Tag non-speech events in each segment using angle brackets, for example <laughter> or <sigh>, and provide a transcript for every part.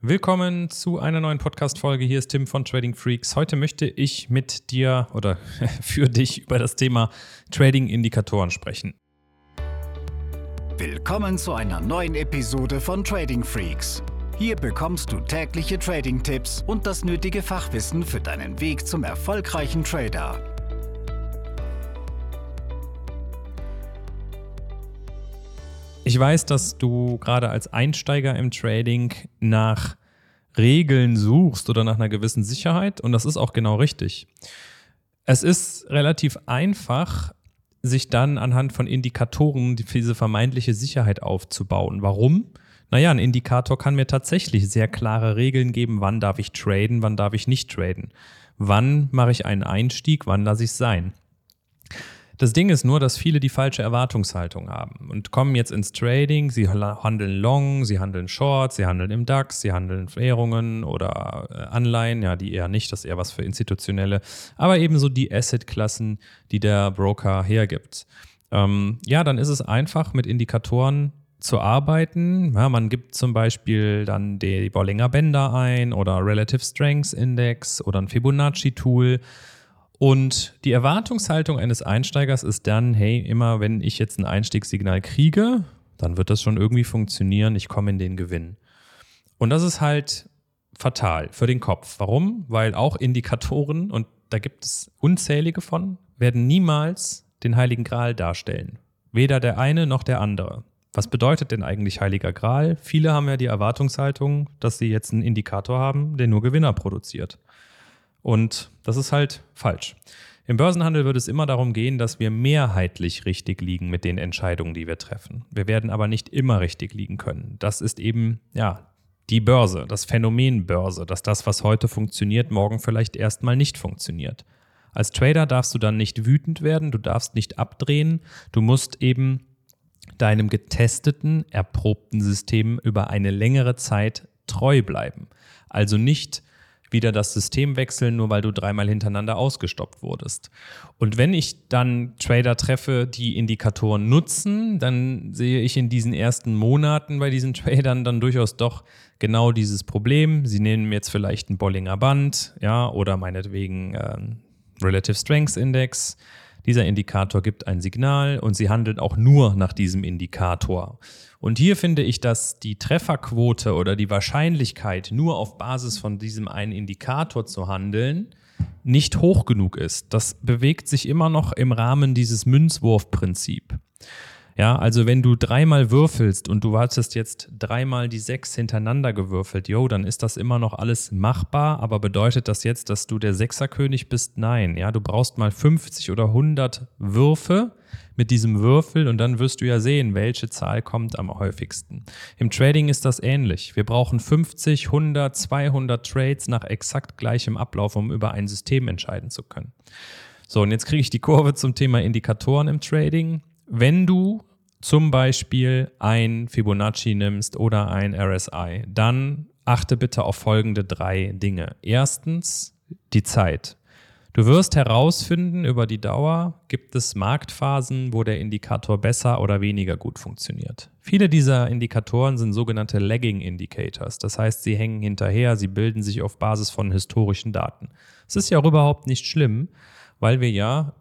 Willkommen zu einer neuen Podcast-Folge. Hier ist Tim von Trading Freaks. Heute möchte ich mit dir oder <laughs> für dich über das Thema Trading-Indikatoren sprechen. Willkommen zu einer neuen Episode von Trading Freaks. Hier bekommst du tägliche Trading-Tipps und das nötige Fachwissen für deinen Weg zum erfolgreichen Trader. Ich weiß, dass du gerade als Einsteiger im Trading nach Regeln suchst oder nach einer gewissen Sicherheit und das ist auch genau richtig. Es ist relativ einfach, sich dann anhand von Indikatoren diese vermeintliche Sicherheit aufzubauen. Warum? Naja, ein Indikator kann mir tatsächlich sehr klare Regeln geben, wann darf ich traden, wann darf ich nicht traden. Wann mache ich einen Einstieg, wann lasse ich es sein. Das Ding ist nur, dass viele die falsche Erwartungshaltung haben und kommen jetzt ins Trading. Sie handeln Long, sie handeln Short, sie handeln im DAX, sie handeln Währungen oder äh, Anleihen, ja, die eher nicht, das ist eher was für Institutionelle, aber ebenso die Asset-Klassen, die der Broker hergibt. Ähm, ja, dann ist es einfach mit Indikatoren zu arbeiten. Ja, man gibt zum Beispiel dann die Bollinger Bänder ein oder Relative Strengths Index oder ein Fibonacci-Tool und die Erwartungshaltung eines Einsteigers ist dann, hey, immer wenn ich jetzt ein Einstiegssignal kriege, dann wird das schon irgendwie funktionieren, ich komme in den Gewinn. Und das ist halt fatal für den Kopf. Warum? Weil auch Indikatoren, und da gibt es unzählige von, werden niemals den Heiligen Gral darstellen. Weder der eine noch der andere. Was bedeutet denn eigentlich Heiliger Gral? Viele haben ja die Erwartungshaltung, dass sie jetzt einen Indikator haben, der nur Gewinner produziert. Und das ist halt falsch. Im Börsenhandel wird es immer darum gehen, dass wir mehrheitlich richtig liegen mit den Entscheidungen, die wir treffen. Wir werden aber nicht immer richtig liegen können. Das ist eben, ja, die Börse, das Phänomen Börse, dass das, was heute funktioniert, morgen vielleicht erstmal nicht funktioniert. Als Trader darfst du dann nicht wütend werden, du darfst nicht abdrehen, du musst eben deinem getesteten, erprobten System über eine längere Zeit treu bleiben. Also nicht wieder das System wechseln, nur weil du dreimal hintereinander ausgestoppt wurdest. Und wenn ich dann Trader treffe, die Indikatoren nutzen, dann sehe ich in diesen ersten Monaten bei diesen Tradern dann durchaus doch genau dieses Problem. Sie nehmen jetzt vielleicht ein Bollinger Band, ja, oder meinetwegen äh, Relative Strengths Index. Dieser Indikator gibt ein Signal und sie handeln auch nur nach diesem Indikator. Und hier finde ich, dass die Trefferquote oder die Wahrscheinlichkeit, nur auf Basis von diesem einen Indikator zu handeln, nicht hoch genug ist. Das bewegt sich immer noch im Rahmen dieses Münzwurfprinzip. Ja, also wenn du dreimal würfelst und du hattest jetzt dreimal die sechs hintereinander gewürfelt, yo, dann ist das immer noch alles machbar, aber bedeutet das jetzt, dass du der Sechserkönig bist? Nein, ja, du brauchst mal 50 oder 100 Würfe mit diesem Würfel und dann wirst du ja sehen, welche Zahl kommt am häufigsten. Im Trading ist das ähnlich. Wir brauchen 50, 100, 200 Trades nach exakt gleichem Ablauf, um über ein System entscheiden zu können. So, und jetzt kriege ich die Kurve zum Thema Indikatoren im Trading. Wenn du zum Beispiel ein Fibonacci nimmst oder ein RSI, dann achte bitte auf folgende drei Dinge. Erstens die Zeit. Du wirst herausfinden, über die Dauer gibt es Marktphasen, wo der Indikator besser oder weniger gut funktioniert. Viele dieser Indikatoren sind sogenannte Lagging Indicators. Das heißt, sie hängen hinterher, sie bilden sich auf Basis von historischen Daten. Es ist ja auch überhaupt nicht schlimm, weil wir ja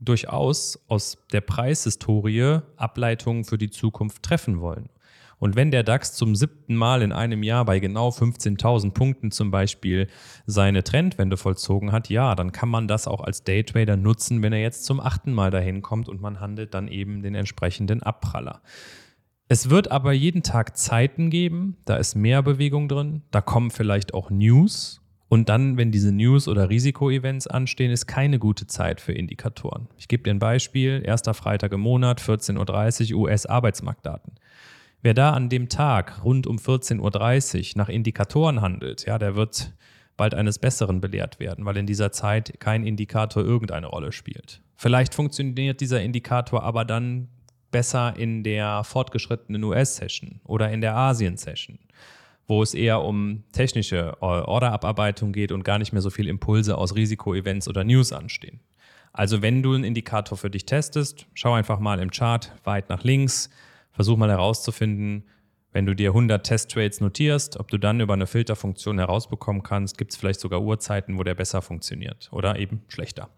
durchaus aus der Preishistorie Ableitungen für die Zukunft treffen wollen. Und wenn der DAX zum siebten Mal in einem Jahr bei genau 15.000 Punkten zum Beispiel seine Trendwende vollzogen hat, ja, dann kann man das auch als Daytrader nutzen, wenn er jetzt zum achten Mal dahin kommt und man handelt dann eben den entsprechenden Abpraller. Es wird aber jeden Tag Zeiten geben, da ist mehr Bewegung drin, da kommen vielleicht auch News und dann, wenn diese News- oder Risikoevents anstehen, ist keine gute Zeit für Indikatoren. Ich gebe dir ein Beispiel. Erster Freitag im Monat, 14.30 Uhr US-Arbeitsmarktdaten. Wer da an dem Tag rund um 14.30 Uhr nach Indikatoren handelt, ja, der wird bald eines Besseren belehrt werden, weil in dieser Zeit kein Indikator irgendeine Rolle spielt. Vielleicht funktioniert dieser Indikator aber dann besser in der fortgeschrittenen US-Session oder in der Asien-Session wo es eher um technische äh, Orderabarbeitung geht und gar nicht mehr so viel Impulse aus Risikoevents oder News anstehen. Also wenn du einen Indikator für dich testest, schau einfach mal im Chart weit nach links, versuch mal herauszufinden, Wenn du dir 100 Testtrades notierst, ob du dann über eine Filterfunktion herausbekommen kannst, gibt es vielleicht sogar Uhrzeiten, wo der besser funktioniert oder eben schlechter.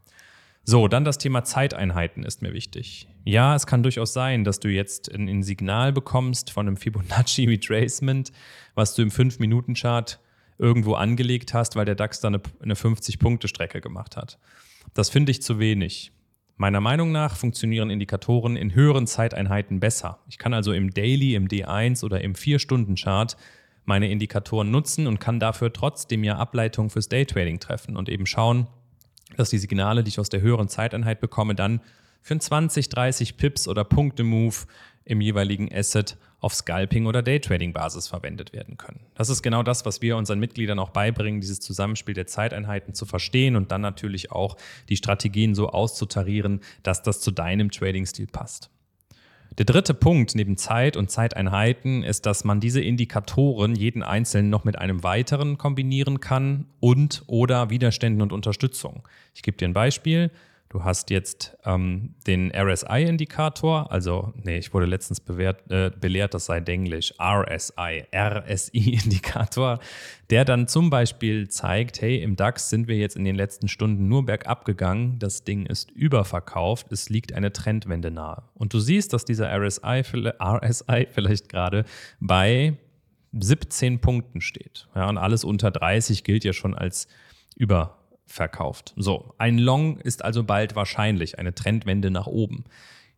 So, dann das Thema Zeiteinheiten ist mir wichtig. Ja, es kann durchaus sein, dass du jetzt ein, ein Signal bekommst von einem Fibonacci <laughs> Retracement, was du im 5-Minuten-Chart irgendwo angelegt hast, weil der DAX dann eine, eine 50-Punkte-Strecke gemacht hat. Das finde ich zu wenig. Meiner Meinung nach funktionieren Indikatoren in höheren Zeiteinheiten besser. Ich kann also im Daily, im D1 oder im 4-Stunden-Chart meine Indikatoren nutzen und kann dafür trotzdem ja Ableitungen fürs Daytrading treffen und eben schauen, dass die Signale, die ich aus der höheren Zeiteinheit bekomme, dann für einen 20, 30 Pips oder Punkte-Move im jeweiligen Asset auf Scalping- oder Daytrading-Basis verwendet werden können. Das ist genau das, was wir unseren Mitgliedern auch beibringen, dieses Zusammenspiel der Zeiteinheiten zu verstehen und dann natürlich auch die Strategien so auszutarieren, dass das zu deinem Trading-Stil passt. Der dritte Punkt neben Zeit und Zeiteinheiten ist, dass man diese Indikatoren jeden einzelnen noch mit einem weiteren kombinieren kann und oder Widerständen und Unterstützung. Ich gebe dir ein Beispiel. Du hast jetzt ähm, den RSI-Indikator, also, nee, ich wurde letztens bewährt, äh, belehrt, das sei Denglisch, RSI, RSI-Indikator, der dann zum Beispiel zeigt, hey, im DAX sind wir jetzt in den letzten Stunden nur bergab gegangen, das Ding ist überverkauft, es liegt eine Trendwende nahe. Und du siehst, dass dieser RSI, RSI vielleicht gerade bei 17 Punkten steht. Ja, und alles unter 30 gilt ja schon als über verkauft. So, ein Long ist also bald wahrscheinlich eine Trendwende nach oben.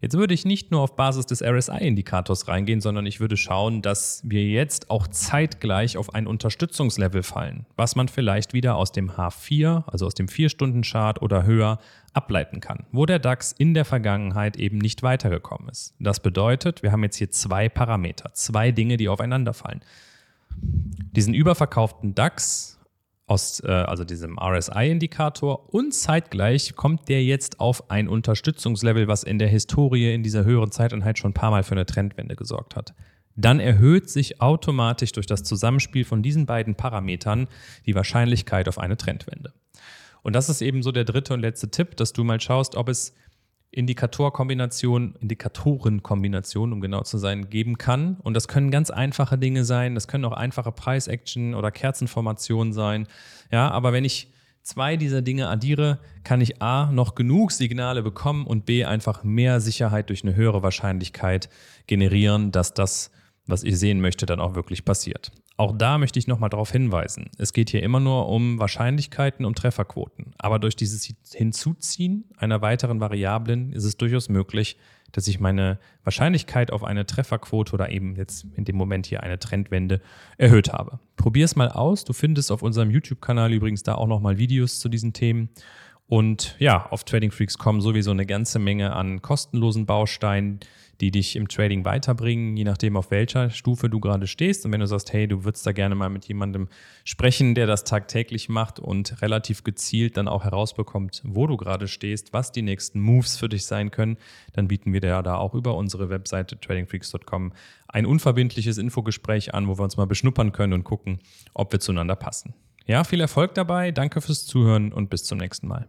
Jetzt würde ich nicht nur auf Basis des RSI-Indikators reingehen, sondern ich würde schauen, dass wir jetzt auch zeitgleich auf ein Unterstützungslevel fallen, was man vielleicht wieder aus dem H4, also aus dem 4-Stunden-Chart oder höher, ableiten kann, wo der DAX in der Vergangenheit eben nicht weitergekommen ist. Das bedeutet, wir haben jetzt hier zwei Parameter, zwei Dinge, die aufeinander fallen. Diesen überverkauften DAX aus äh, also diesem RSI-Indikator und zeitgleich kommt der jetzt auf ein Unterstützungslevel, was in der Historie in dieser höheren Zeiteinheit schon ein paar Mal für eine Trendwende gesorgt hat. Dann erhöht sich automatisch durch das Zusammenspiel von diesen beiden Parametern die Wahrscheinlichkeit auf eine Trendwende. Und das ist eben so der dritte und letzte Tipp, dass du mal schaust, ob es Indikatorkombination, Indikatorenkombination, um genau zu sein, geben kann. Und das können ganz einfache Dinge sein, das können auch einfache Price-Action oder Kerzenformationen sein. Ja, aber wenn ich zwei dieser Dinge addiere, kann ich A noch genug Signale bekommen und B einfach mehr Sicherheit durch eine höhere Wahrscheinlichkeit generieren, dass das, was ich sehen möchte, dann auch wirklich passiert. Auch da möchte ich nochmal darauf hinweisen. Es geht hier immer nur um Wahrscheinlichkeiten, um Trefferquoten. Aber durch dieses Hinzuziehen einer weiteren Variablen ist es durchaus möglich, dass ich meine Wahrscheinlichkeit auf eine Trefferquote oder eben jetzt in dem Moment hier eine Trendwende erhöht habe. Probier es mal aus. Du findest auf unserem YouTube-Kanal übrigens da auch nochmal Videos zu diesen Themen. Und ja, auf Trading Freaks kommen sowieso eine ganze Menge an kostenlosen Bausteinen, die dich im Trading weiterbringen, je nachdem, auf welcher Stufe du gerade stehst. Und wenn du sagst, hey, du würdest da gerne mal mit jemandem sprechen, der das tagtäglich macht und relativ gezielt dann auch herausbekommt, wo du gerade stehst, was die nächsten Moves für dich sein können, dann bieten wir dir da auch über unsere Webseite tradingfreaks.com ein unverbindliches Infogespräch an, wo wir uns mal beschnuppern können und gucken, ob wir zueinander passen. Ja, viel Erfolg dabei, danke fürs Zuhören und bis zum nächsten Mal.